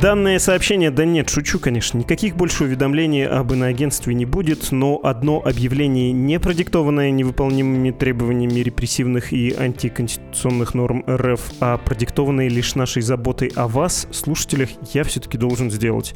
Данное сообщение, да нет, шучу, конечно, никаких больше уведомлений об иноагентстве не будет, но одно объявление, не продиктованное невыполнимыми требованиями репрессивных и антиконституционных норм РФ, а продиктованное лишь нашей заботой о вас, слушателях, я все-таки должен сделать.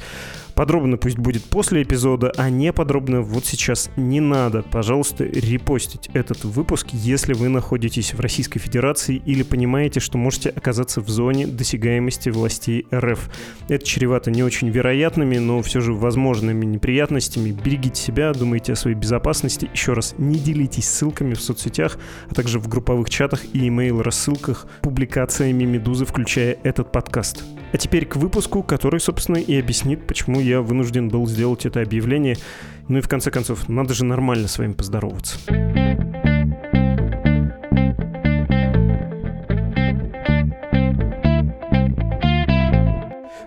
Подробно пусть будет после эпизода, а не подробно вот сейчас не надо. Пожалуйста, репостить этот выпуск, если вы находитесь в Российской Федерации или понимаете, что можете оказаться в зоне досягаемости властей РФ. Это чревато не очень вероятными, но все же возможными неприятностями. Берегите себя, думайте о своей безопасности. Еще раз, не делитесь ссылками в соцсетях, а также в групповых чатах и имейл-рассылках публикациями «Медузы», включая этот подкаст. А теперь к выпуску, который, собственно, и объяснит, почему я вынужден был сделать это объявление. Ну и в конце концов, надо же нормально с вами поздороваться.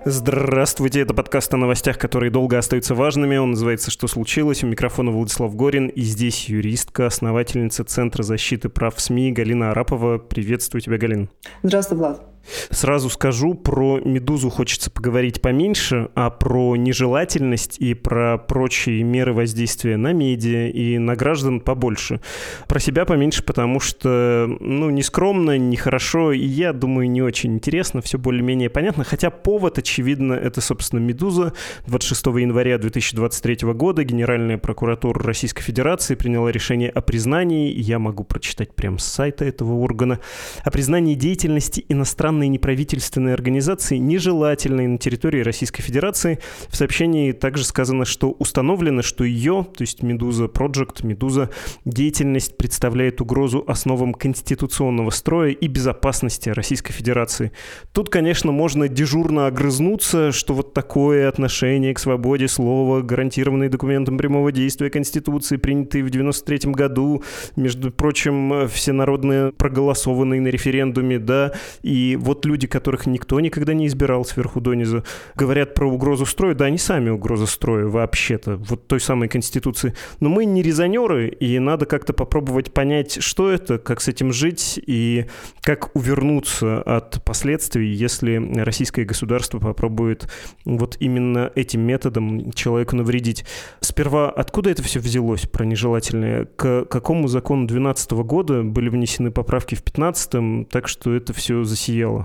Здравствуйте, это подкаст о новостях, которые долго остаются важными. Он называется «Что случилось?». У микрофона Владислав Горин. И здесь юристка, основательница Центра защиты прав СМИ Галина Арапова. Приветствую тебя, Галина. Здравствуй, Влад. Сразу скажу, про «Медузу» хочется поговорить поменьше, а про нежелательность и про прочие меры воздействия на медиа и на граждан побольше. Про себя поменьше, потому что, ну, не скромно, нехорошо, и я думаю, не очень интересно, все более-менее понятно, хотя повод, очевидно, это, собственно, «Медуза». 26 января 2023 года Генеральная прокуратура Российской Федерации приняла решение о признании, я могу прочитать прямо с сайта этого органа, о признании деятельности иностранных иностранные неправительственные организации нежелательные на территории Российской Федерации. В сообщении также сказано, что установлено, что ее, то есть Медуза Project, Медуза, деятельность представляет угрозу основам конституционного строя и безопасности Российской Федерации. Тут, конечно, можно дежурно огрызнуться, что вот такое отношение к свободе слова, гарантированные документом прямого действия Конституции, принятые в 93 году, между прочим, всенародно проголосованные на референдуме, да, и вот люди, которых никто никогда не избирал сверху донизу, говорят про угрозу строя, да, они сами угроза строя вообще-то, вот той самой Конституции. Но мы не резонеры, и надо как-то попробовать понять, что это, как с этим жить и как увернуться от последствий, если российское государство попробует вот именно этим методом человеку навредить. Сперва, откуда это все взялось про нежелательное? К какому закону 2012 года были внесены поправки в 2015, так что это все засияло?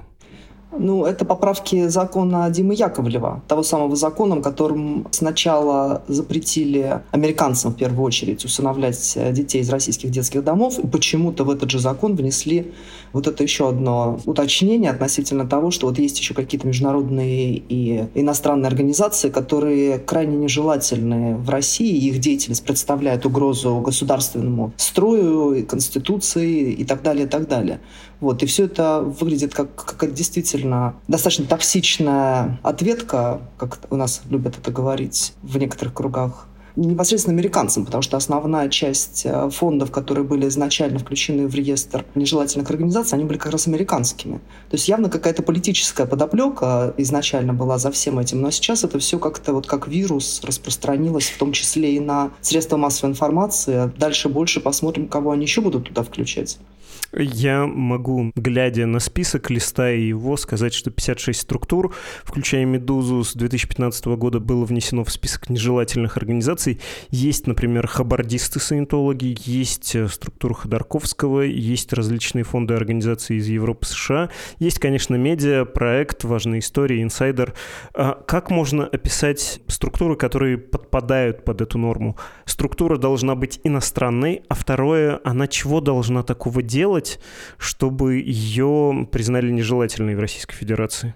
Ну, это поправки закона Димы Яковлева, того самого закона, которым сначала запретили американцам в первую очередь усыновлять э, детей из российских детских домов, и почему-то в этот же закон внесли вот это еще одно уточнение относительно того, что вот есть еще какие-то международные и иностранные организации, которые крайне нежелательны в России, их деятельность представляет угрозу государственному строю, конституции и так далее, и так далее. Вот, и все это выглядит как, как действительно достаточно токсичная ответка, как у нас любят это говорить в некоторых кругах, непосредственно американцам, потому что основная часть э, фондов, которые были изначально включены в реестр нежелательных организаций, они были как раз американскими. То есть явно какая-то политическая подоплека изначально была за всем этим, но сейчас это все как-то вот как вирус распространилось, в том числе и на средства массовой информации. Дальше больше посмотрим, кого они еще будут туда включать. Я могу, глядя на список, листая его, сказать, что 56 структур, включая «Медузу», с 2015 года было внесено в список нежелательных организаций. Есть, например, хабардисты-саентологи, есть э, структура Ходорковского, есть различные фонды организации из Европы, США. Есть, конечно, медиа, проект, важная история, инсайдер. А как можно описать структуры, которые подпадают под эту норму? Структура должна быть иностранной, а второе, она чего должна такого делать, сделать, чтобы ее признали нежелательной в Российской Федерации?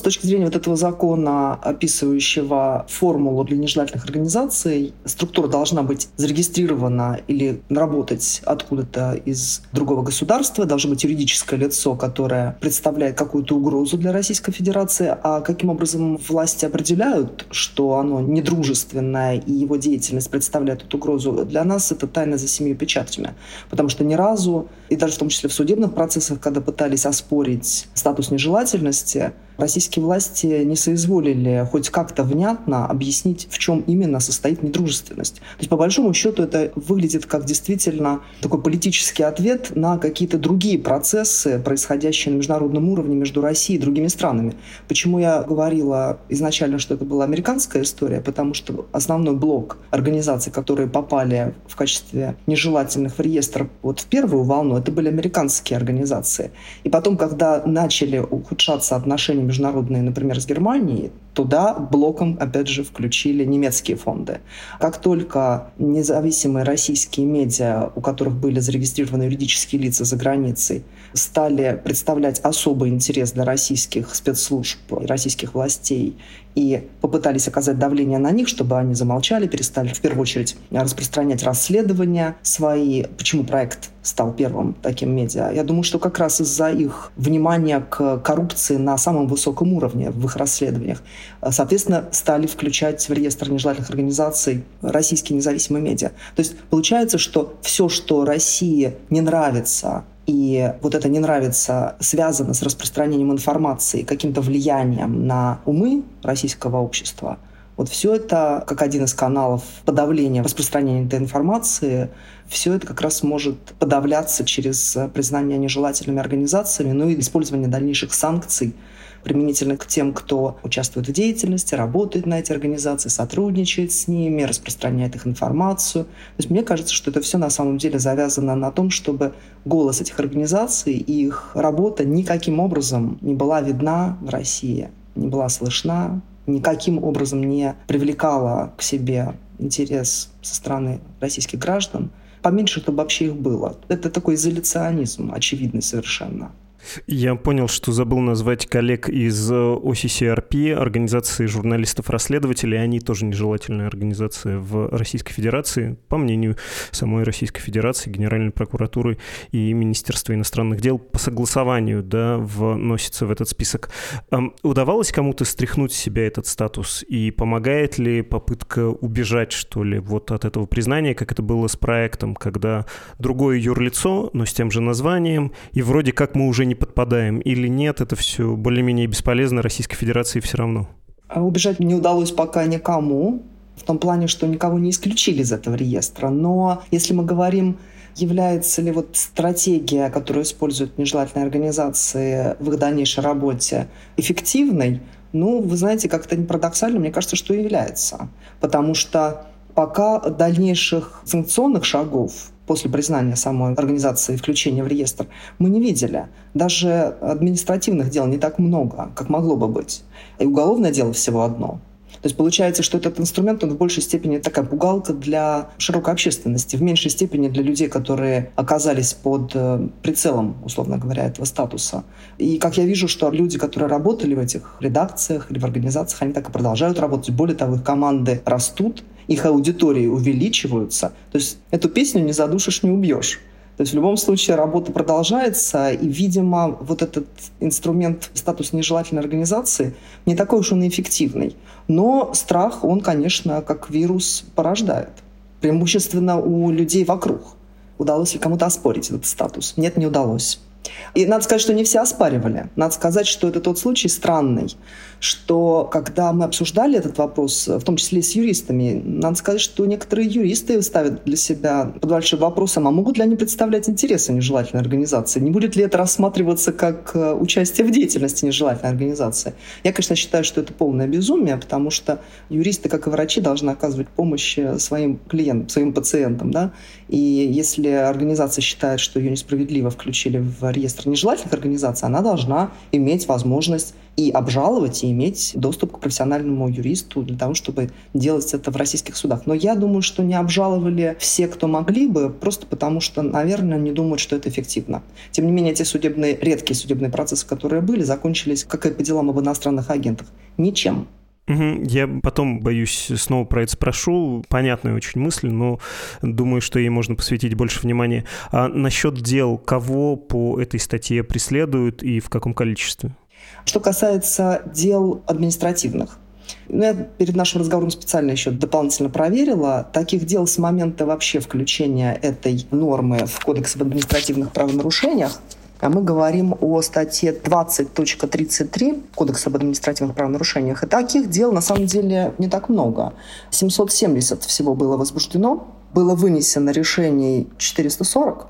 С точки зрения вот этого закона, описывающего формулу для нежелательных организаций, структура должна быть зарегистрирована или работать откуда-то из другого государства, должно быть юридическое лицо, которое представляет какую-то угрозу для Российской Федерации, а каким образом власти определяют, что оно недружественное и его деятельность представляет эту угрозу, для нас это тайна за семью печатями. Потому что ни разу, и даже в том числе в судебных процессах, когда пытались оспорить статус нежелательности, российские власти не соизволили хоть как-то внятно объяснить, в чем именно состоит недружественность. То есть, по большому счету, это выглядит как действительно такой политический ответ на какие-то другие процессы, происходящие на международном уровне между Россией и другими странами. Почему я говорила изначально, что это была американская история? Потому что основной блок организаций, которые попали в качестве нежелательных в реестр вот в первую волну, это были американские организации. И потом, когда начали ухудшаться отношения международные, например, с Германией, туда блоком, опять же, включили немецкие фонды. Как только независимые российские медиа, у которых были зарегистрированы юридические лица за границей, стали представлять особый интерес для российских спецслужб российских властей и попытались оказать давление на них, чтобы они замолчали, перестали в первую очередь распространять расследования свои. Почему проект стал первым таким медиа? Я думаю, что как раз из-за их внимания к коррупции на самом высоком уровне в их расследованиях, соответственно, стали включать в реестр нежелательных организаций российские независимые медиа. То есть получается, что все, что России не нравится и вот это не нравится, связано с распространением информации, каким-то влиянием на умы российского общества, вот все это, как один из каналов подавления распространения этой информации, все это как раз может подавляться через признание нежелательными организациями, ну и использование дальнейших санкций применительно к тем, кто участвует в деятельности, работает на эти организации, сотрудничает с ними, распространяет их информацию. То есть мне кажется, что это все на самом деле завязано на том, чтобы голос этих организаций и их работа никаким образом не была видна в России, не была слышна, никаким образом не привлекала к себе интерес со стороны российских граждан, поменьше, чтобы вообще их было. Это такой изоляционизм, очевидный совершенно. Я понял, что забыл назвать коллег из OCCRP, Организации журналистов-расследователей. Они тоже нежелательная организация в Российской Федерации, по мнению самой Российской Федерации, Генеральной прокуратуры и Министерства иностранных дел по согласованию да, вносится в этот список. Удавалось кому-то стряхнуть с себя этот статус? И помогает ли попытка убежать, что ли, вот от этого признания, как это было с проектом, когда другое юрлицо, но с тем же названием, и вроде как мы уже не подпадаем или нет, это все более-менее бесполезно, Российской Федерации все равно? А убежать не удалось пока никому, в том плане, что никого не исключили из этого реестра. Но если мы говорим является ли вот стратегия, которую используют нежелательные организации в их дальнейшей работе, эффективной, ну, вы знаете, как-то парадоксально, мне кажется, что является. Потому что пока дальнейших санкционных шагов после признания самой организации включения в реестр, мы не видели. Даже административных дел не так много, как могло бы быть. И уголовное дело всего одно. То есть получается, что этот инструмент, он в большей степени такая пугалка для широкой общественности, в меньшей степени для людей, которые оказались под э, прицелом, условно говоря, этого статуса. И как я вижу, что люди, которые работали в этих редакциях или в организациях, они так и продолжают работать. Более того, их команды растут, их аудитории увеличиваются. То есть эту песню не задушишь, не убьешь. То есть в любом случае работа продолжается, и, видимо, вот этот инструмент статус нежелательной организации не такой уж он и эффективный. Но страх, он, конечно, как вирус порождает. Преимущественно у людей вокруг. Удалось ли кому-то оспорить этот статус? Нет, не удалось. И надо сказать, что не все оспаривали. Надо сказать, что это тот случай странный, что когда мы обсуждали этот вопрос, в том числе с юристами, надо сказать, что некоторые юристы ставят для себя под большим вопросом, а могут ли они представлять интересы нежелательной организации? Не будет ли это рассматриваться как э, участие в деятельности нежелательной организации? Я, конечно, считаю, что это полное безумие, потому что юристы, как и врачи, должны оказывать помощь э, своим клиентам, своим пациентам. Да? И если организация считает, что ее несправедливо включили в реестр нежелательных организаций, она должна иметь возможность и обжаловать, и иметь доступ к профессиональному юристу для того, чтобы делать это в российских судах. Но я думаю, что не обжаловали все, кто могли бы, просто потому что, наверное, не думают, что это эффективно. Тем не менее, те судебные, редкие судебные процессы, которые были, закончились, как и по делам об иностранных агентах, ничем. Я потом, боюсь, снова про это спрошу. Понятная очень мысль, но думаю, что ей можно посвятить больше внимания. А насчет дел, кого по этой статье преследуют и в каком количестве? Что касается дел административных, ну, я перед нашим разговором специально еще дополнительно проверила. Таких дел с момента вообще включения этой нормы в Кодекс об административных правонарушениях мы говорим о статье 20.33 Кодекса об административных правонарушениях. И таких дел на самом деле не так много. 770 всего было возбуждено, было вынесено решений 440,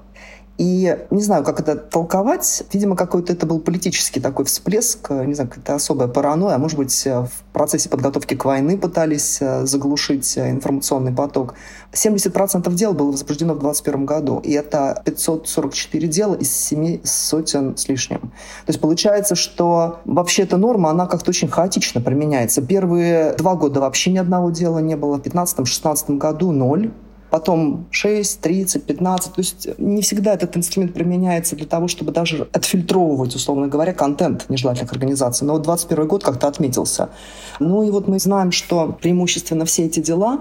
и не знаю, как это толковать. Видимо, какой-то это был политический такой всплеск, не знаю, какая-то особая паранойя. А может быть, в процессе подготовки к войне пытались э, заглушить э, информационный поток. 70% дел было возбуждено в 2021 году, и это 544 дела из семи сотен с лишним. То есть получается, что вообще эта норма, она как-то очень хаотично применяется. Первые два года вообще ни одного дела не было, в 2015-2016 году ноль потом 6, 30, 15. То есть не всегда этот инструмент применяется для того, чтобы даже отфильтровывать, условно говоря, контент нежелательных организаций. Но вот 21 год как-то отметился. Ну и вот мы знаем, что преимущественно все эти дела,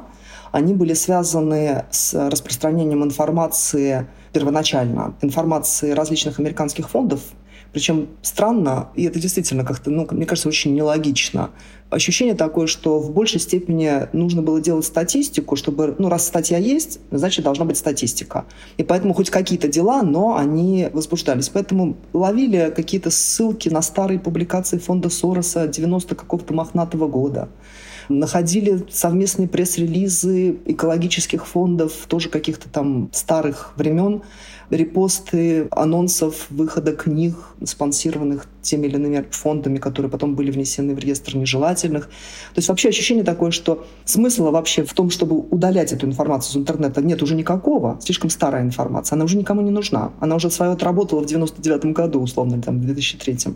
они были связаны с распространением информации первоначально, информации различных американских фондов, причем странно, и это действительно как-то, ну, мне кажется, очень нелогично. Ощущение такое, что в большей степени нужно было делать статистику, чтобы, ну, раз статья есть, значит, должна быть статистика. И поэтому хоть какие-то дела, но они возбуждались. Поэтому ловили какие-то ссылки на старые публикации фонда Сороса 90 какого-то мохнатого года находили совместные пресс-релизы экологических фондов, тоже каких-то там старых времен, репосты анонсов выхода книг, спонсированных теми или иными фондами, которые потом были внесены в реестр нежелательных. То есть вообще ощущение такое, что смысла вообще в том, чтобы удалять эту информацию из интернета нет уже никакого. Слишком старая информация. Она уже никому не нужна. Она уже свое отработала в 99 году, условно, там, в 2003.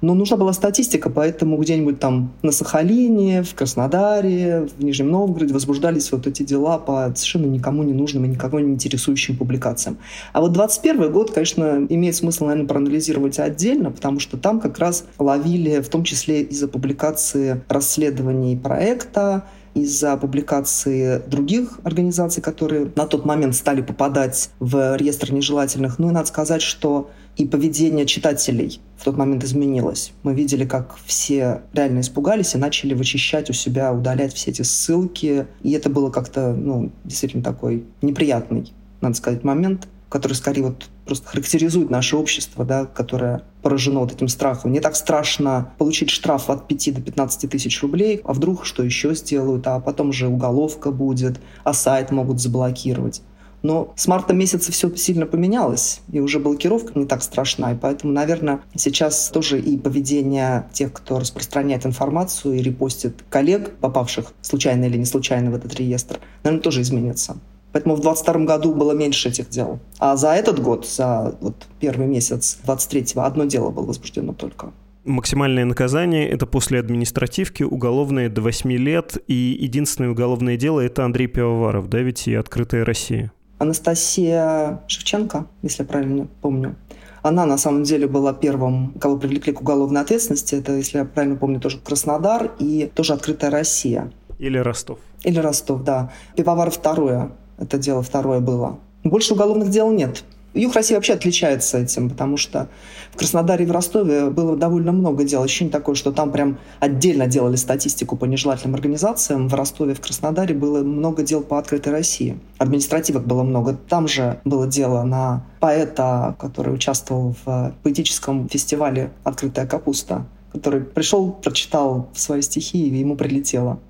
Но нужна была статистика, поэтому где-нибудь там на Сахалине, в Краснодаре, в Нижнем Новгороде возбуждались вот эти дела по совершенно никому не нужным и никого не интересующим публикациям. А вот 21 год, конечно, имеет смысл, наверное, проанализировать отдельно, потому что там как раз ловили, в том числе из-за публикации расследований проекта, из-за публикации других организаций, которые на тот момент стали попадать в реестр нежелательных. Ну и надо сказать, что и поведение читателей в тот момент изменилось. Мы видели, как все реально испугались и начали вычищать у себя, удалять все эти ссылки. И это было как-то, ну, действительно такой неприятный, надо сказать, момент который скорее вот просто характеризует наше общество, да, которое поражено вот этим страхом. Не так страшно получить штраф от 5 до 15 тысяч рублей, а вдруг что еще сделают, а потом же уголовка будет, а сайт могут заблокировать. Но с марта месяца все сильно поменялось, и уже блокировка не так страшна. И поэтому, наверное, сейчас тоже и поведение тех, кто распространяет информацию и репостит коллег, попавших случайно или не случайно в этот реестр, наверное, тоже изменится. Поэтому в 2022 году было меньше этих дел. А за этот год, за вот первый месяц 23-го, одно дело было возбуждено только. Максимальное наказание – это после административки, уголовное до 8 лет, и единственное уголовное дело – это Андрей Пивоваров, да, ведь и «Открытая Россия». Анастасия Шевченко, если я правильно помню, она на самом деле была первым, кого привлекли к уголовной ответственности. Это, если я правильно помню, тоже Краснодар и тоже «Открытая Россия». Или Ростов. Или Ростов, да. Пивовар второе это дело второе было. Больше уголовных дел нет. Юг России вообще отличается этим, потому что в Краснодаре и в Ростове было довольно много дел. Ощущение такое, что там прям отдельно делали статистику по нежелательным организациям. В Ростове в Краснодаре было много дел по открытой России. Административок было много. Там же было дело на поэта, который участвовал в поэтическом фестивале «Открытая капуста», который пришел, прочитал свои стихи, и ему прилетело.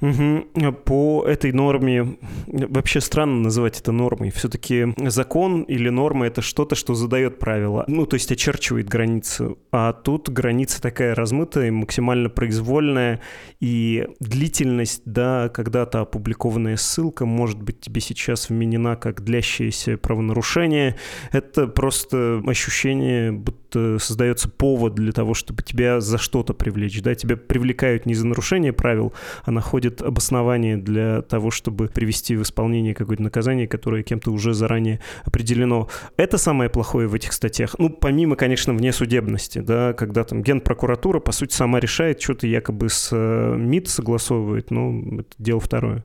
Угу. По этой норме, вообще странно называть это нормой, все-таки закон или норма — это что-то, что задает правила, ну, то есть очерчивает границу, а тут граница такая размытая, максимально произвольная, и длительность, да, когда-то опубликованная ссылка может быть тебе сейчас вменена как длящееся правонарушение, это просто ощущение, будто создается повод для того, чтобы тебя за что-то привлечь, да, тебя привлекают не за нарушение правил, а находят будет обоснование для того, чтобы привести в исполнение какое-то наказание, которое кем-то уже заранее определено. Это самое плохое в этих статьях. Ну, помимо, конечно, внесудебности, да, когда там генпрокуратура, по сути, сама решает, что-то якобы с э, МИД согласовывает, ну, это дело второе.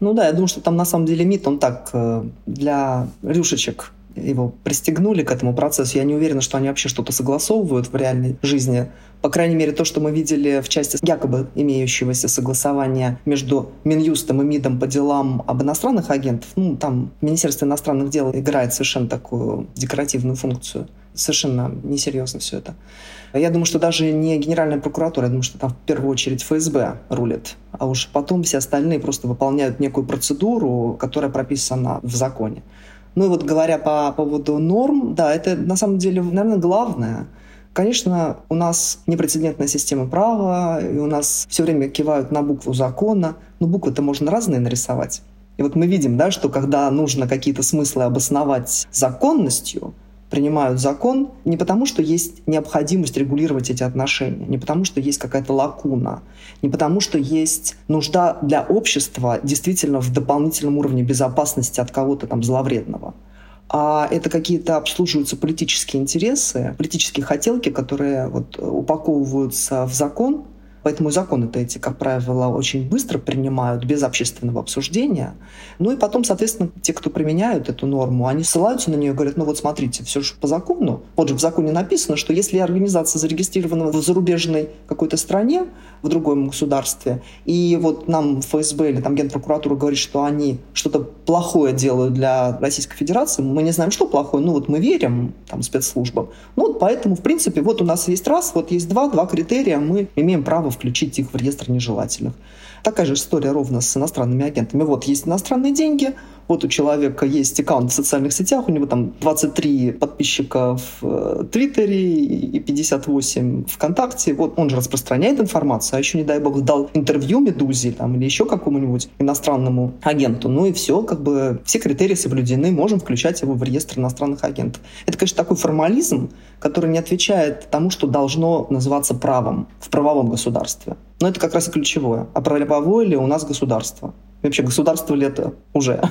Ну да, я думаю, что там на самом деле МИД, он так э, для рюшечек его пристегнули к этому процессу. Я не уверена, что они вообще что-то согласовывают в реальной жизни. По крайней мере, то, что мы видели в части якобы имеющегося согласования между Минюстом и МИДом по делам об иностранных агентах, ну, там Министерство иностранных дел играет совершенно такую декоративную функцию совершенно несерьезно все это. Я думаю, что даже не Генеральная прокуратура, я думаю, что там в первую очередь ФСБ рулит, а уж потом все остальные просто выполняют некую процедуру, которая прописана в законе. Ну и вот говоря по поводу норм, да, это на самом деле, наверное, главное. Конечно, у нас непрецедентная система права, и у нас все время кивают на букву закона, но буквы-то можно разные нарисовать. И вот мы видим, да, что когда нужно какие-то смыслы обосновать законностью, принимают закон не потому, что есть необходимость регулировать эти отношения, не потому, что есть какая-то лакуна, не потому, что есть нужда для общества действительно в дополнительном уровне безопасности от кого-то там зловредного. А это какие-то обслуживаются политические интересы, политические хотелки, которые вот упаковываются в закон, Поэтому законы-то эти, как правило, очень быстро принимают без общественного обсуждения. Ну и потом, соответственно, те, кто применяют эту норму, они ссылаются на нее и говорят, ну вот смотрите, все же по закону. Вот же в законе написано, что если организация зарегистрирована в зарубежной какой-то стране, в другом государстве, и вот нам ФСБ или там Генпрокуратура говорит, что они что-то плохое делают для Российской Федерации, мы не знаем, что плохое, ну вот мы верим там спецслужбам. Ну вот поэтому, в принципе, вот у нас есть раз, вот есть два, два критерия, мы имеем право включить их в реестр нежелательных. Такая же история ровно с иностранными агентами. Вот есть иностранные деньги, вот у человека есть аккаунт в социальных сетях, у него там 23 подписчика в э, Твиттере и 58 ВКонтакте. Вот он же распространяет информацию, а еще, не дай бог, дал интервью Медузе там, или еще какому-нибудь иностранному агенту. Ну и все, как бы все критерии соблюдены, можем включать его в реестр иностранных агентов. Это, конечно, такой формализм, который не отвечает тому, что должно называться правом в правовом государстве. Но это как раз и ключевое. А правовое ли у нас государство? вообще государство ли это уже?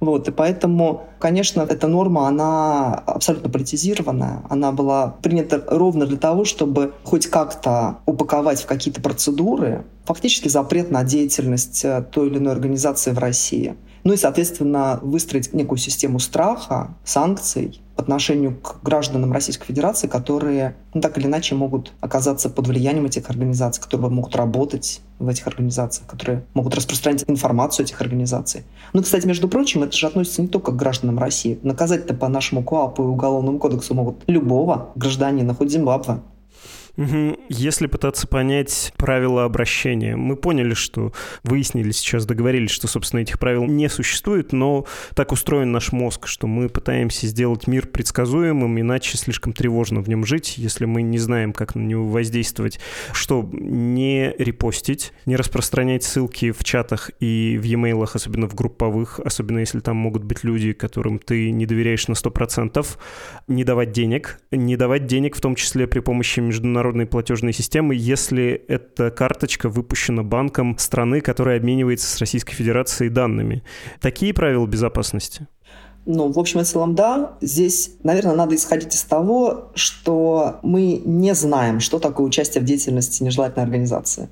Вот, и поэтому, конечно, эта норма, она абсолютно политизированная. Она была принята ровно для того, чтобы хоть как-то упаковать в какие-то процедуры фактически запрет на деятельность э, той или иной организации в России. Ну и, соответственно, выстроить некую систему страха, санкций отношению к гражданам Российской Федерации, которые ну, так или иначе могут оказаться под влиянием этих организаций, которые могут работать в этих организациях, которые могут распространять информацию этих организаций. Ну, кстати, между прочим, это же относится не только к гражданам России. Наказать-то по нашему КОАПу и Уголовному кодексу могут любого гражданина, хоть Зимбабве. Если пытаться понять правила обращения, мы поняли, что выяснили сейчас, договорились, что, собственно, этих правил не существует, но так устроен наш мозг, что мы пытаемся сделать мир предсказуемым, иначе слишком тревожно в нем жить, если мы не знаем, как на него воздействовать, что не репостить, не распространять ссылки в чатах и в e-mail, особенно в групповых, особенно если там могут быть люди, которым ты не доверяешь на 100%, не давать денег, не давать денег в том числе при помощи международных международной платежной системы, если эта карточка выпущена банком страны, которая обменивается с Российской Федерацией данными. Такие правила безопасности? Ну, в общем и целом, да. Здесь, наверное, надо исходить из того, что мы не знаем, что такое участие в деятельности нежелательной организации.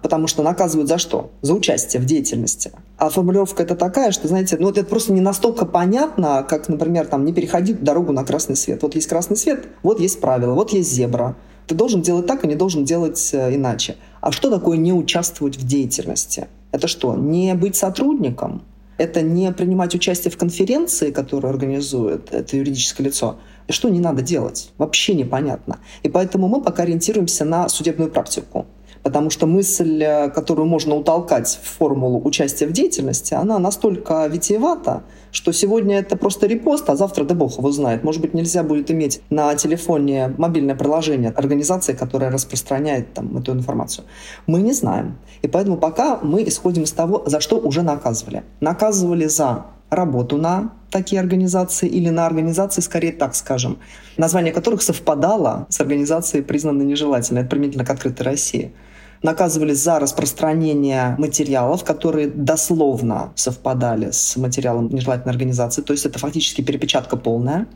Потому что наказывают за что? За участие в деятельности. А формулировка это такая, что, знаете, ну вот это просто не настолько понятно, как, например, там, не переходи дорогу на красный свет. Вот есть красный свет, вот есть правила, вот есть зебра. Ты должен делать так, а не должен делать э, иначе. А что такое не участвовать в деятельности? Это что, не быть сотрудником? Это не принимать участие в конференции, которую организует это юридическое лицо? И что не надо делать? Вообще непонятно. И поэтому мы пока ориентируемся на судебную практику потому что мысль, э, которую можно утолкать в формулу участия в деятельности, она настолько витиевата, что сегодня это просто репост, а завтра да бог его знает. Может быть, нельзя будет иметь на телефоне мобильное приложение организации, которая распространяет там, эту информацию. Мы не знаем. И поэтому пока мы исходим из того, за что уже наказывали. Наказывали за работу на такие организации или на организации, скорее так скажем, название которых совпадало с организацией, признанной нежелательной, это применительно к открытой России наказывались за распространение материалов, которые дословно совпадали с материалом нежелательной организации, то есть это фактически перепечатка полная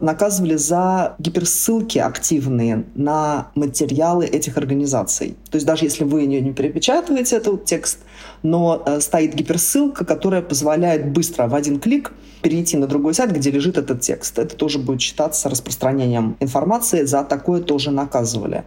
наказывали за гиперссылки активные на материалы этих организаций. То есть даже если вы не, не перепечатываете этот текст, но э, стоит гиперссылка, которая позволяет быстро в один клик перейти на другой сайт, где лежит этот текст. Это тоже будет считаться распространением информации, за такое тоже наказывали.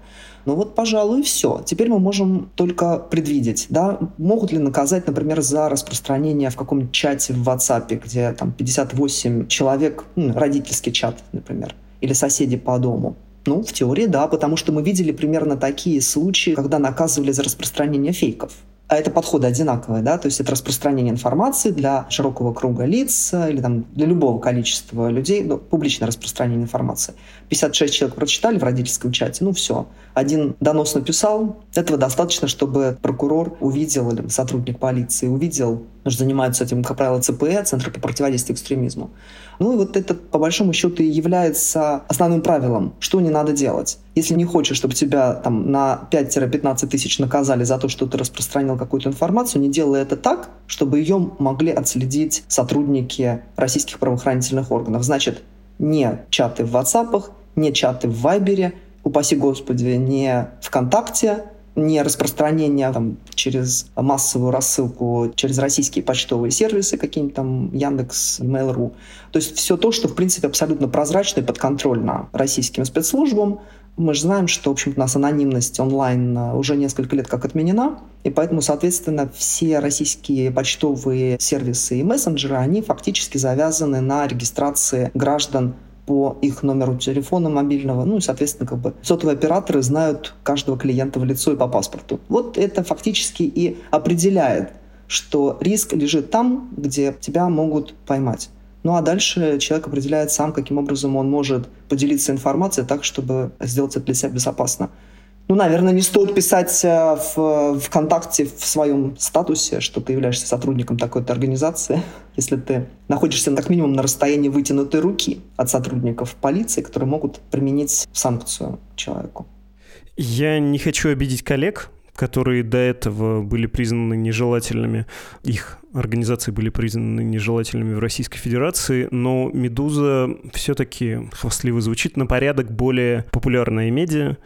Ну вот, пожалуй, все. Теперь мы можем только предвидеть, да, могут ли наказать, например, за распространение в каком-нибудь чате в WhatsApp, где там 58 человек, ну, родительский чат, например, или соседи по дому? Ну, в теории да, потому что мы видели примерно такие случаи, когда наказывали за распространение фейков. А это подходы одинаковые, да, то есть это распространение информации для широкого круга лиц или там для любого количества людей, ну, публичное распространение информации. 56 человек прочитали в родительском чате, ну все. Один донос написал, этого достаточно, чтобы прокурор увидел или сотрудник полиции увидел, что занимаются этим, как правило, ЦПЭ, Центр по противодействию экстремизму. Ну и вот это, по большому счету, и является основным правилом, что не надо делать. Если не хочешь, чтобы тебя там на 5-15 тысяч наказали за то, что ты распространил какую-то информацию, не делай это так, чтобы ее могли отследить сотрудники российских правоохранительных органов. Значит, не чаты в WhatsApp, не чаты в Вайбере, упаси господи, не ВКонтакте, не распространение там, через массовую рассылку, через российские почтовые сервисы, какие-нибудь там Яндекс, Mail.ru. То есть все то, что, в принципе, абсолютно прозрачно и подконтрольно российским спецслужбам. Мы же знаем, что, в общем-то, у нас анонимность онлайн уже несколько лет как отменена, и поэтому, соответственно, все российские почтовые сервисы и мессенджеры, они фактически завязаны на регистрации граждан по их номеру телефона мобильного. Ну и, соответственно, как бы сотовые операторы знают каждого клиента в лицо и по паспорту. Вот это фактически и определяет, что риск лежит там, где тебя могут поймать. Ну а дальше человек определяет сам, каким образом он может поделиться информацией так, чтобы сделать это для себя безопасно. Ну, наверное, не стоит писать э, в ВКонтакте в своем статусе, что ты являешься сотрудником такой-то организации, если ты находишься как минимум на расстоянии вытянутой руки от сотрудников полиции, которые могут применить санкцию человеку. Я не хочу обидеть коллег, которые до этого были признаны нежелательными. Их организации были признаны нежелательными в Российской Федерации, но «Медуза» все-таки хвастливо звучит на порядок более популярная медиа,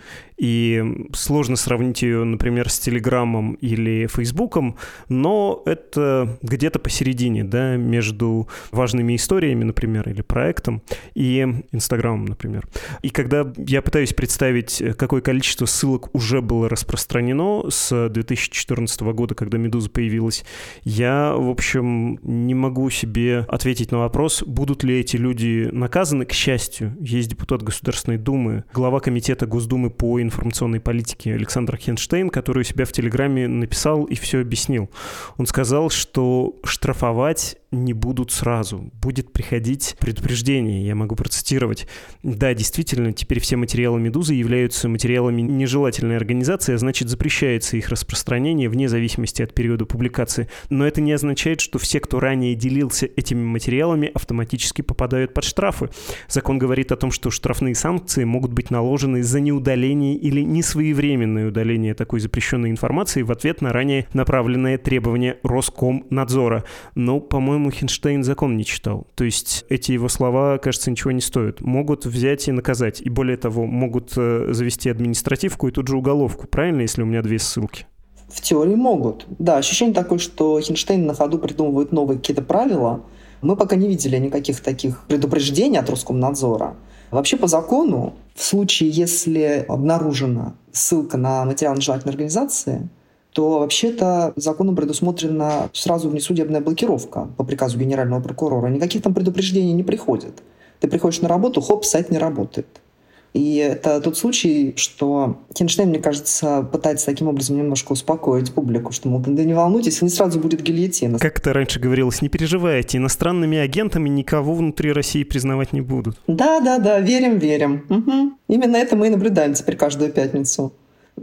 и сложно сравнить ее, например, с Телеграмом или Фейсбуком, но это где-то посередине, да, между важными историями, например, или проектом, и Инстаграмом, например. И когда я пытаюсь представить, какое количество ссылок уже было распространено с 2014 года, когда «Медуза» появилась, я в общем, не могу себе ответить на вопрос, будут ли эти люди наказаны. К счастью, есть депутат Государственной Думы, глава комитета Госдумы по информационной политике Александр Хенштейн, который у себя в Телеграме написал и все объяснил. Он сказал, что штрафовать не будут сразу. Будет приходить предупреждение, я могу процитировать. Да, действительно, теперь все материалы «Медузы» являются материалами нежелательной организации, а значит запрещается их распространение вне зависимости от периода публикации. Но это не означает, что все, кто ранее делился этими материалами, автоматически попадают под штрафы. Закон говорит о том, что штрафные санкции могут быть наложены за неудаление или несвоевременное удаление такой запрещенной информации в ответ на ранее направленное требование Роскомнадзора. Но, по-моему, по-моему, Хинштейн закон не читал. То есть эти его слова, кажется, ничего не стоят. Могут взять и наказать. И более того, могут э, завести административку и тут же уголовку. Правильно, если у меня две ссылки? В теории могут. Да, ощущение такое, что Хинштейн на ходу придумывает новые какие-то правила. Мы пока не видели никаких таких предупреждений от Роскомнадзора. Вообще по закону, в случае, если обнаружена ссылка на материал нежелательной организации, то вообще-то законом предусмотрена сразу внесудебная блокировка по приказу генерального прокурора. Никаких там предупреждений не приходит. Ты приходишь на работу, хоп, сайт не работает. И это тот случай, что Хинштейн, мне кажется, пытается таким образом немножко успокоить публику, что, мол, да не волнуйтесь, не сразу будет гильотина. Как это раньше говорилось, не переживайте, иностранными агентами никого внутри России признавать не будут. Да-да-да, верим, верим. Угу. Именно это мы и наблюдаем теперь каждую пятницу.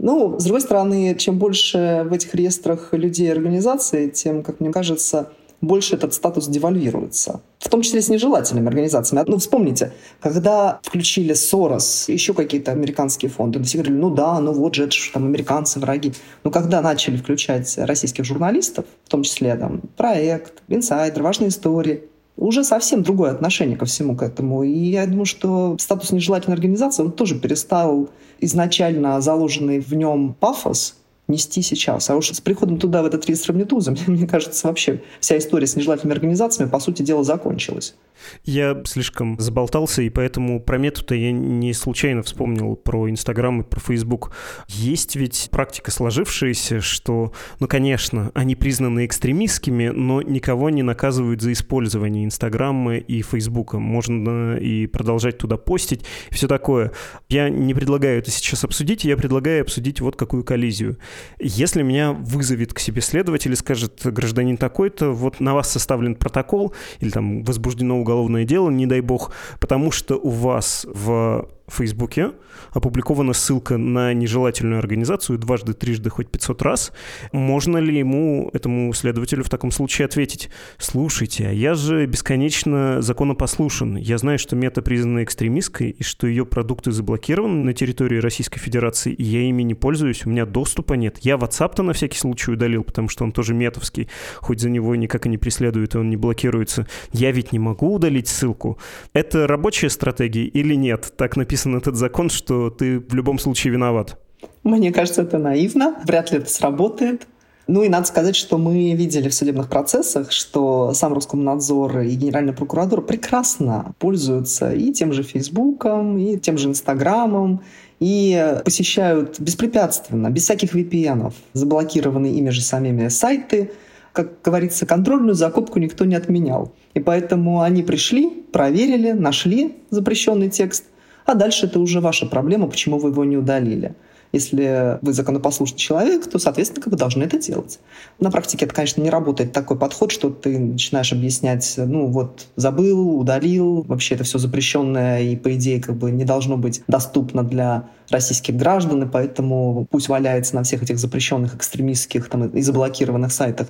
Ну, с другой стороны, чем больше в этих реестрах людей и организаций, тем, как мне кажется, больше этот статус девальвируется. В том числе с нежелательными организациями. Ну, вспомните, когда включили Сорос, еще какие-то американские фонды, все говорили, ну да, ну вот же, это же там американцы, враги. Но когда начали включать российских журналистов, в том числе там проект, инсайдер, важные истории, уже совсем другое отношение ко всему к этому. И я думаю, что статус нежелательной организации, он тоже перестал изначально заложенный в нем пафос нести сейчас. А уж с приходом туда, в этот реестр Медузы, мне кажется, вообще вся история с нежелательными организациями, по сути дела, закончилась. Я слишком заболтался, и поэтому про мету-то я не случайно вспомнил про Инстаграм и про Фейсбук. Есть ведь практика сложившаяся, что, ну, конечно, они признаны экстремистскими, но никого не наказывают за использование Инстаграма и Фейсбука. Можно и продолжать туда постить, и все такое. Я не предлагаю это сейчас обсудить, я предлагаю обсудить вот какую коллизию. Если меня вызовет к себе следователь и скажет, гражданин такой-то, вот на вас составлен протокол, или там возбуждено уголовное дело, не дай бог, потому что у вас в Фейсбуке опубликована ссылка на нежелательную организацию дважды, трижды, хоть 500 раз. Можно ли ему, этому следователю в таком случае ответить, слушайте, а я же бесконечно законопослушен. Я знаю, что мета признана экстремистской и что ее продукты заблокированы на территории Российской Федерации, и я ими не пользуюсь, у меня доступа нет. Я WhatsApp-то на всякий случай удалил, потому что он тоже метовский, хоть за него никак и не преследуют, и он не блокируется. Я ведь не могу удалить ссылку. Это рабочая стратегия или нет? Так написан этот закон, что ты в любом случае виноват. Мне кажется, это наивно. Вряд ли это сработает. Ну и надо сказать, что мы видели в судебных процессах, что сам Роскомнадзор и Генеральная прокуратура прекрасно пользуются и тем же Фейсбуком, и тем же Инстаграмом, и посещают беспрепятственно, без всяких VPN, заблокированные ими же самими сайты. Как говорится, контрольную закупку никто не отменял. И поэтому они пришли, проверили, нашли запрещенный текст – а дальше это уже ваша проблема, почему вы его не удалили. Если вы законопослушный человек, то, соответственно, вы должны это делать. На практике это, конечно, не работает такой подход, что ты начинаешь объяснять, ну вот, забыл, удалил, вообще это все запрещенное и, по идее, как бы не должно быть доступно для российских граждан, и поэтому пусть валяется на всех этих запрещенных экстремистских там, и заблокированных сайтах.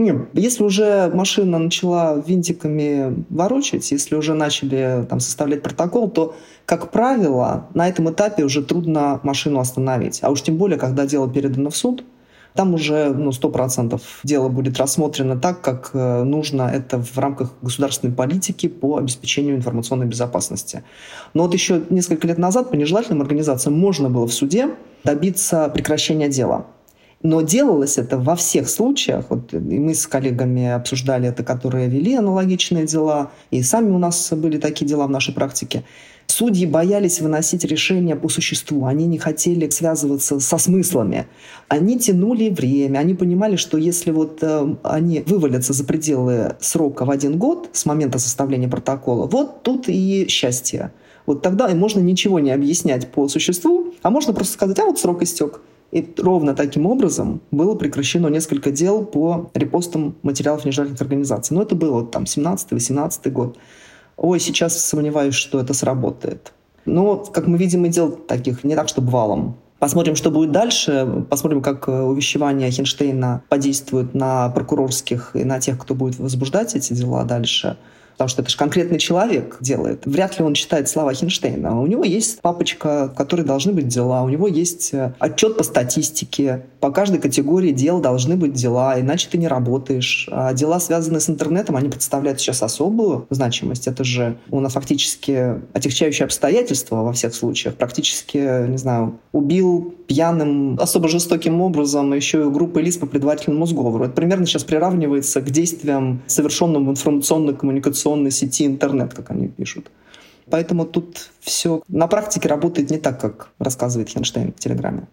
Нет, если уже машина начала винтиками ворочать, если уже начали там, составлять протокол, то, как правило, на этом этапе уже трудно машину остановить. А уж тем более, когда дело передано в суд, там уже ну, 100% дело будет рассмотрено так, как э, нужно это в рамках государственной политики по обеспечению информационной безопасности. Но вот еще несколько лет назад по нежелательным организациям можно было в суде добиться прекращения дела. Но делалось это во всех случаях. Вот, и мы с коллегами обсуждали это, которые вели аналогичные дела, и сами у нас были такие дела в нашей практике. Судьи боялись выносить решения по существу, они не хотели связываться со смыслами. Они тянули время, они понимали, что если вот э, они вывалятся за пределы срока в один год с момента составления протокола, вот тут и счастье. Вот тогда и можно ничего не объяснять по существу, а можно просто сказать, а вот срок истек. И ровно таким образом было прекращено несколько дел по репостам материалов нежелательных организаций. Но это было там 17-18 год. Ой, сейчас сомневаюсь, что это сработает. Но, как мы видим, и дел таких не так, чтобы валом. Посмотрим, что будет дальше. Посмотрим, как увещевание Хинштейна подействует на прокурорских и на тех, кто будет возбуждать эти дела дальше потому что это же конкретный человек делает. Вряд ли он читает слова Хинштейна. У него есть папочка, в которой должны быть дела, у него есть э, отчет по статистике. По каждой категории дел должны быть дела, иначе ты не работаешь. А дела, связанные с интернетом, они представляют сейчас особую значимость. Это же у нас фактически отягчающие обстоятельства во всех случаях. Практически, не знаю, убил пьяным, особо жестоким образом еще и группа лиц по предварительному сговору. Это примерно сейчас приравнивается к действиям, совершенным в информационно-коммуникационной сети интернет, как они пишут. Поэтому тут все на практике работает не так, как рассказывает Хенштейн в Телеграме.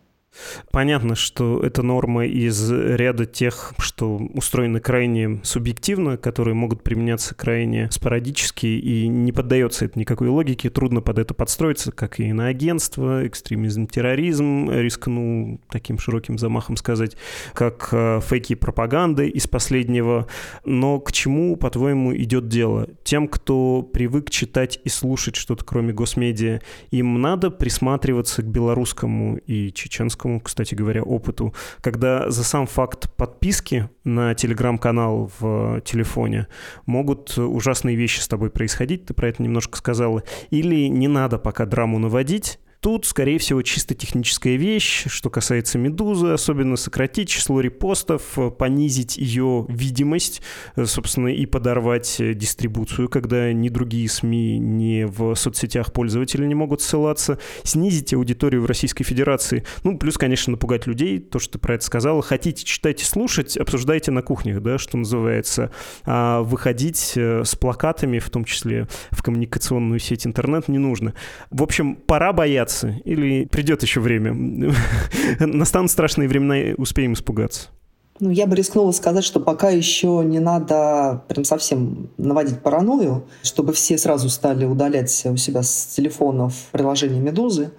Понятно, что это норма из ряда тех, что устроены крайне субъективно, которые могут применяться крайне спорадически, и не поддается это никакой логике, трудно под это подстроиться, как и на агентство, экстремизм, терроризм, рискну таким широким замахом сказать, как э, фейки и пропаганда из последнего. Но к чему, по-твоему, идет дело? Тем, кто привык читать и слушать что-то кроме госмедиа, им надо присматриваться к белорусскому и чеченскому человеческому, кстати говоря, опыту, когда за сам факт подписки на телеграм-канал в телефоне могут ужасные вещи с тобой происходить, ты про это немножко сказала, или не надо пока драму наводить, Тут, скорее всего, чисто техническая вещь, что касается «Медузы», особенно сократить число репостов, понизить ее видимость, собственно, и подорвать дистрибуцию, когда ни другие СМИ, ни в соцсетях пользователи не могут ссылаться, снизить аудиторию в Российской Федерации, ну, плюс, конечно, напугать людей, то, что ты про это сказала. Хотите читать и слушать, обсуждайте на кухнях, да, что называется. А выходить э, с плакатами, в том числе в коммуникационную сеть интернет, не нужно. В общем, пора бояться бояться? Или придет еще время? Настанут страшные времена, успеем испугаться? Ну, я бы рискнула сказать, что пока еще не надо прям совсем наводить паранойю, чтобы все сразу стали удалять у себя с телефонов приложение «Медузы».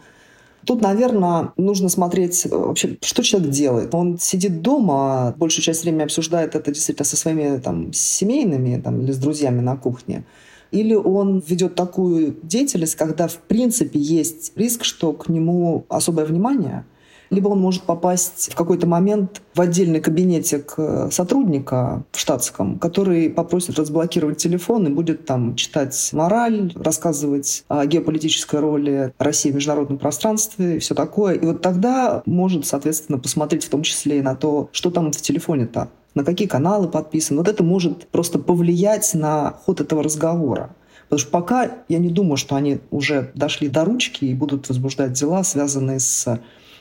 Тут, наверное, нужно смотреть вообще, что человек делает. Он сидит дома, большую часть времени обсуждает это действительно со своими там, семейными там, или с друзьями на кухне или он ведет такую деятельность, когда в принципе есть риск, что к нему особое внимание, либо он может попасть в какой-то момент в отдельный кабинетик э, сотрудника в штатском, который попросит разблокировать телефон и будет там читать мораль, рассказывать о геополитической роли России в международном пространстве и все такое. И вот тогда может, соответственно, посмотреть в том числе и на то, что там в телефоне-то на какие каналы подписан. Вот это может просто повлиять на ход этого разговора. Потому что пока я не думаю, что они уже дошли до ручки и будут возбуждать дела, связанные с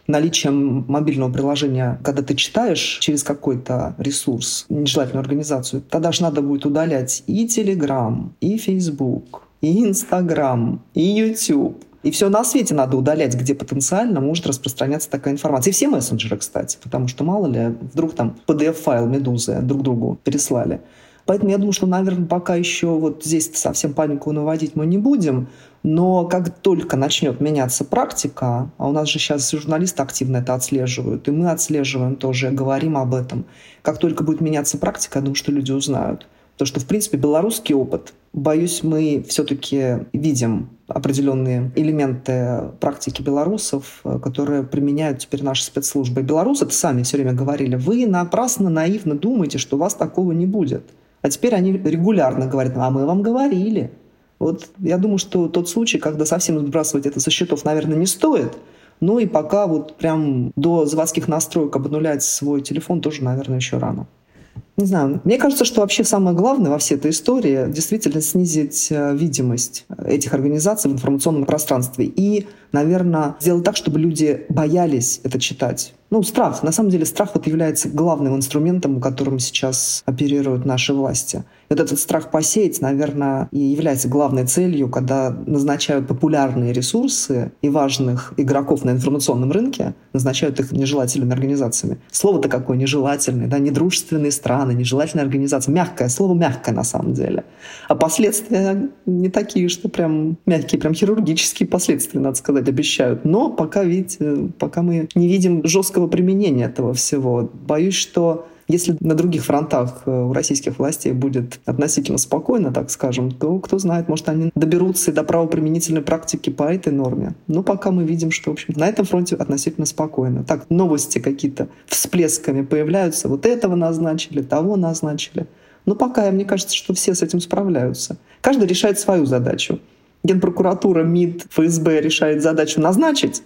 наличием мобильного приложения, когда ты читаешь через какой-то ресурс, нежелательную организацию, тогда же надо будет удалять и Telegram, и Facebook, и Instagram, и YouTube. И все на свете надо удалять, где потенциально может распространяться такая информация. И все мессенджеры, кстати, потому что мало ли, вдруг там PDF-файл Медузы друг другу переслали. Поэтому я думаю, что, наверное, пока еще вот здесь совсем панику наводить мы не будем. Но как только начнет меняться практика, а у нас же сейчас журналисты активно это отслеживают, и мы отслеживаем тоже, говорим об этом, как только будет меняться практика, я думаю, что люди узнают. То, что, в принципе, белорусский опыт, боюсь, мы все-таки видим определенные элементы практики белорусов, которые применяют теперь наши спецслужбы. белорусы это сами все время говорили, вы напрасно, наивно думаете, что у вас такого не будет. А теперь они регулярно говорят, а мы вам говорили. Вот я думаю, что тот случай, когда совсем сбрасывать это со счетов, наверное, не стоит. Ну и пока вот прям до заводских настроек обнулять свой телефон тоже, наверное, еще рано. Не знаю, мне кажется, что вообще самое главное во всей этой истории действительно снизить э, видимость этих организаций в информационном пространстве и, наверное, сделать так, чтобы люди боялись это читать. Ну, страх. На самом деле страх вот является главным инструментом, которым сейчас оперируют наши власти. Вот этот страх посеять, наверное, и является главной целью, когда назначают популярные ресурсы и важных игроков на информационном рынке, назначают их нежелательными организациями. Слово-то какое нежелательное, да, недружественные страны, нежелательная организация. Мягкое, слово мягкое на самом деле. А последствия не такие, что прям мягкие, прям хирургические последствия, надо сказать, обещают. Но пока, видите, пока мы не видим жесткого применения этого всего, боюсь, что если на других фронтах э, у российских властей будет относительно спокойно, так скажем, то кто знает, может, они доберутся и до правоприменительной практики по этой норме. Но пока мы видим, что, в общем, на этом фронте относительно спокойно. Так, новости какие-то всплесками появляются. Вот этого назначили, того назначили. Но пока, мне кажется, что все с этим справляются. Каждый решает свою задачу. Генпрокуратура, МИД, ФСБ решает задачу назначить,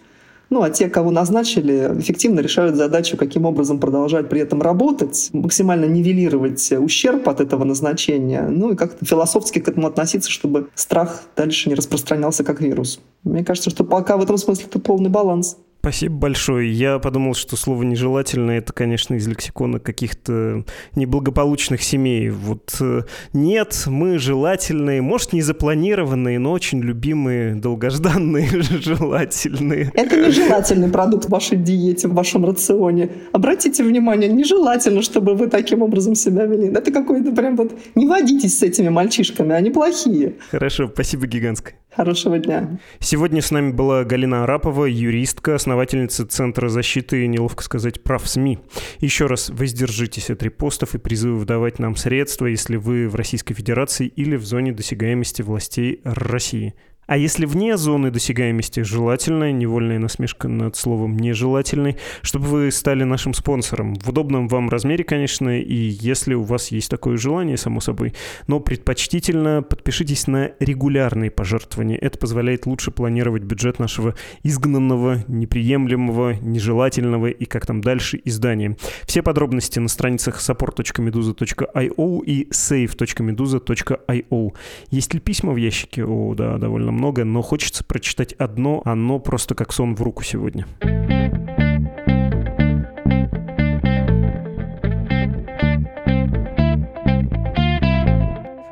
ну, а те, кого назначили, эффективно решают задачу, каким образом продолжать при этом работать, максимально нивелировать ущерб от этого назначения, ну и как-то философски к этому относиться, чтобы страх дальше не распространялся как вирус. Мне кажется, что пока в этом смысле это полный баланс. Спасибо большое. Я подумал, что слово «нежелательно» — это, конечно, из лексикона каких-то неблагополучных семей. Вот э, нет, мы желательные, может, не запланированные, но очень любимые, долгожданные, желательные. Это нежелательный продукт в вашей диете, в вашем рационе. Обратите внимание, нежелательно, чтобы вы таким образом себя вели. Это какой-то прям вот... Не водитесь с этими мальчишками, они плохие. Хорошо, спасибо гигантское. Хорошего дня. Сегодня с нами была Галина Арапова, юристка, основательница Центра защиты, неловко сказать, прав СМИ. Еще раз воздержитесь от репостов и призывов давать нам средства, если вы в Российской Федерации или в зоне досягаемости властей России. А если вне зоны досягаемости, желательно, невольная насмешка над словом нежелательный, чтобы вы стали нашим спонсором. В удобном вам размере, конечно, и если у вас есть такое желание, само собой. Но предпочтительно подпишитесь на регулярные пожертвования. Это позволяет лучше планировать бюджет нашего изгнанного, неприемлемого, нежелательного и как там дальше издания. Все подробности на страницах support.meduza.io и save.meduza.io. Есть ли письма в ящике? О, да, довольно много много, но хочется прочитать одно, оно просто как сон в руку сегодня.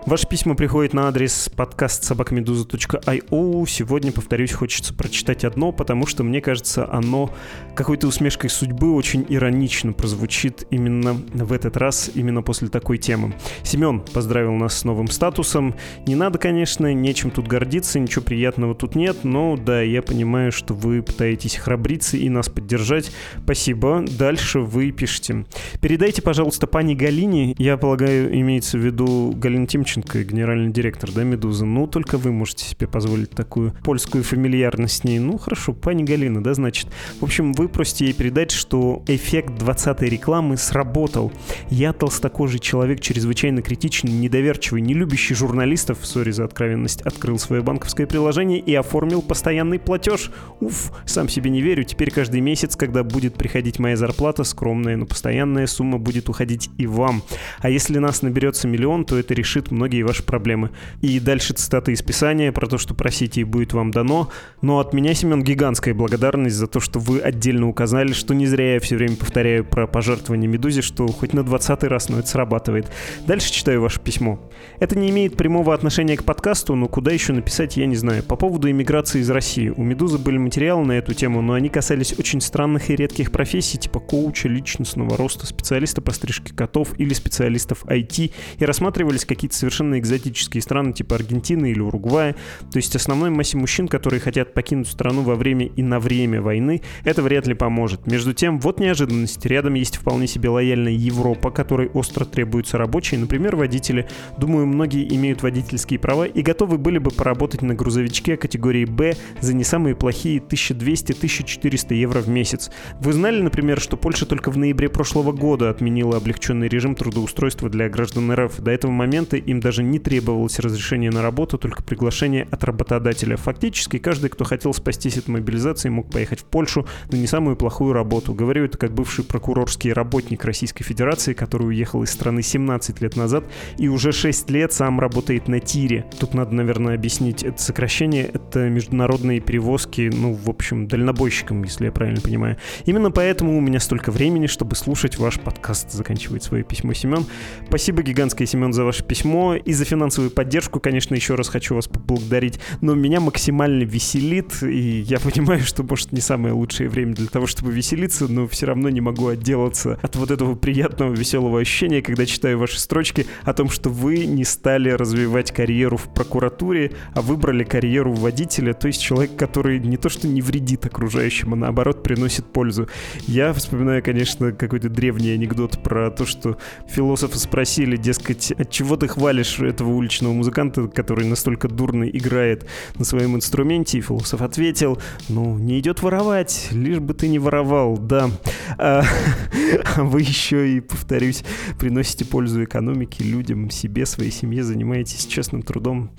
Ваши письма приходят на адрес подкаст собакамедуза.io. Сегодня, повторюсь, хочется прочитать одно, потому что, мне кажется, оно какой-то усмешкой судьбы очень иронично прозвучит именно в этот раз, именно после такой темы. Семен поздравил нас с новым статусом. Не надо, конечно, нечем тут гордиться, ничего приятного тут нет, но да, я понимаю, что вы пытаетесь храбриться и нас поддержать. Спасибо. Дальше вы пишете. Передайте, пожалуйста, пани Галине, я полагаю, имеется в виду Галина Тимченко, Ющенко, генеральный директор, да, «Медузы». Ну, только вы можете себе позволить такую польскую фамильярность с ней. Ну, хорошо, пани Галина, да, значит. В общем, вы просите ей передать, что эффект 20-й рекламы сработал. Я толстокожий человек, чрезвычайно критичный, недоверчивый, не любящий журналистов, сори за откровенность, открыл свое банковское приложение и оформил постоянный платеж. Уф, сам себе не верю. Теперь каждый месяц, когда будет приходить моя зарплата, скромная, но постоянная сумма будет уходить и вам. А если нас наберется миллион, то это решит многие многие ваши проблемы. И дальше цитаты из Писания про то, что просите и будет вам дано. Но от меня, Семен, гигантская благодарность за то, что вы отдельно указали, что не зря я все время повторяю про пожертвование Медузе, что хоть на 20 раз, но это срабатывает. Дальше читаю ваше письмо. Это не имеет прямого отношения к подкасту, но куда еще написать, я не знаю. По поводу иммиграции из России. У Медузы были материалы на эту тему, но они касались очень странных и редких профессий, типа коуча, личностного роста, специалиста по стрижке котов или специалистов IT, и рассматривались какие-то совершенно совершенно экзотические страны типа Аргентины или Уругвая. То есть основной массе мужчин, которые хотят покинуть страну во время и на время войны, это вряд ли поможет. Между тем, вот неожиданность. Рядом есть вполне себе лояльная Европа, которой остро требуются рабочие, например, водители. Думаю, многие имеют водительские права и готовы были бы поработать на грузовичке категории «Б» за не самые плохие 1200-1400 евро в месяц. Вы знали, например, что Польша только в ноябре прошлого года отменила облегченный режим трудоустройства для граждан РФ. До этого момента им даже даже не требовалось разрешение на работу, только приглашение от работодателя. Фактически каждый, кто хотел спастись от мобилизации, мог поехать в Польшу на не самую плохую работу. Говорю это как бывший прокурорский работник Российской Федерации, который уехал из страны 17 лет назад и уже 6 лет сам работает на тире. Тут надо, наверное, объяснить это сокращение. Это международные перевозки, ну, в общем, дальнобойщикам, если я правильно понимаю. Именно поэтому у меня столько времени, чтобы слушать ваш подкаст. Заканчивает свое письмо Семен. Спасибо гигантское, Семен, за ваше письмо и за финансовую поддержку, конечно, еще раз хочу вас поблагодарить, но меня максимально веселит, и я понимаю, что, может, не самое лучшее время для того, чтобы веселиться, но все равно не могу отделаться от вот этого приятного, веселого ощущения, когда читаю ваши строчки о том, что вы не стали развивать карьеру в прокуратуре, а выбрали карьеру водителя, то есть человек, который не то что не вредит окружающим, а наоборот приносит пользу. Я вспоминаю, конечно, какой-то древний анекдот про то, что философы спросили, дескать, от чего ты хвалишь знаешь этого уличного музыканта, который настолько дурно играет на своем инструменте, и философ ответил, ну, не идет воровать, лишь бы ты не воровал, да. А, а вы еще и, повторюсь, приносите пользу экономике, людям, себе, своей семье, занимаетесь честным трудом.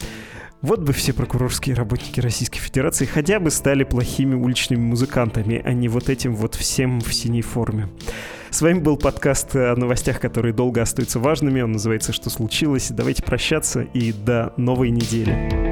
Вот бы все прокурорские работники Российской Федерации хотя бы стали плохими уличными музыкантами, а не вот этим вот всем в синей форме. С вами был подкаст о новостях, которые долго остаются важными. Он называется «Что случилось?». Давайте прощаться и до новой недели.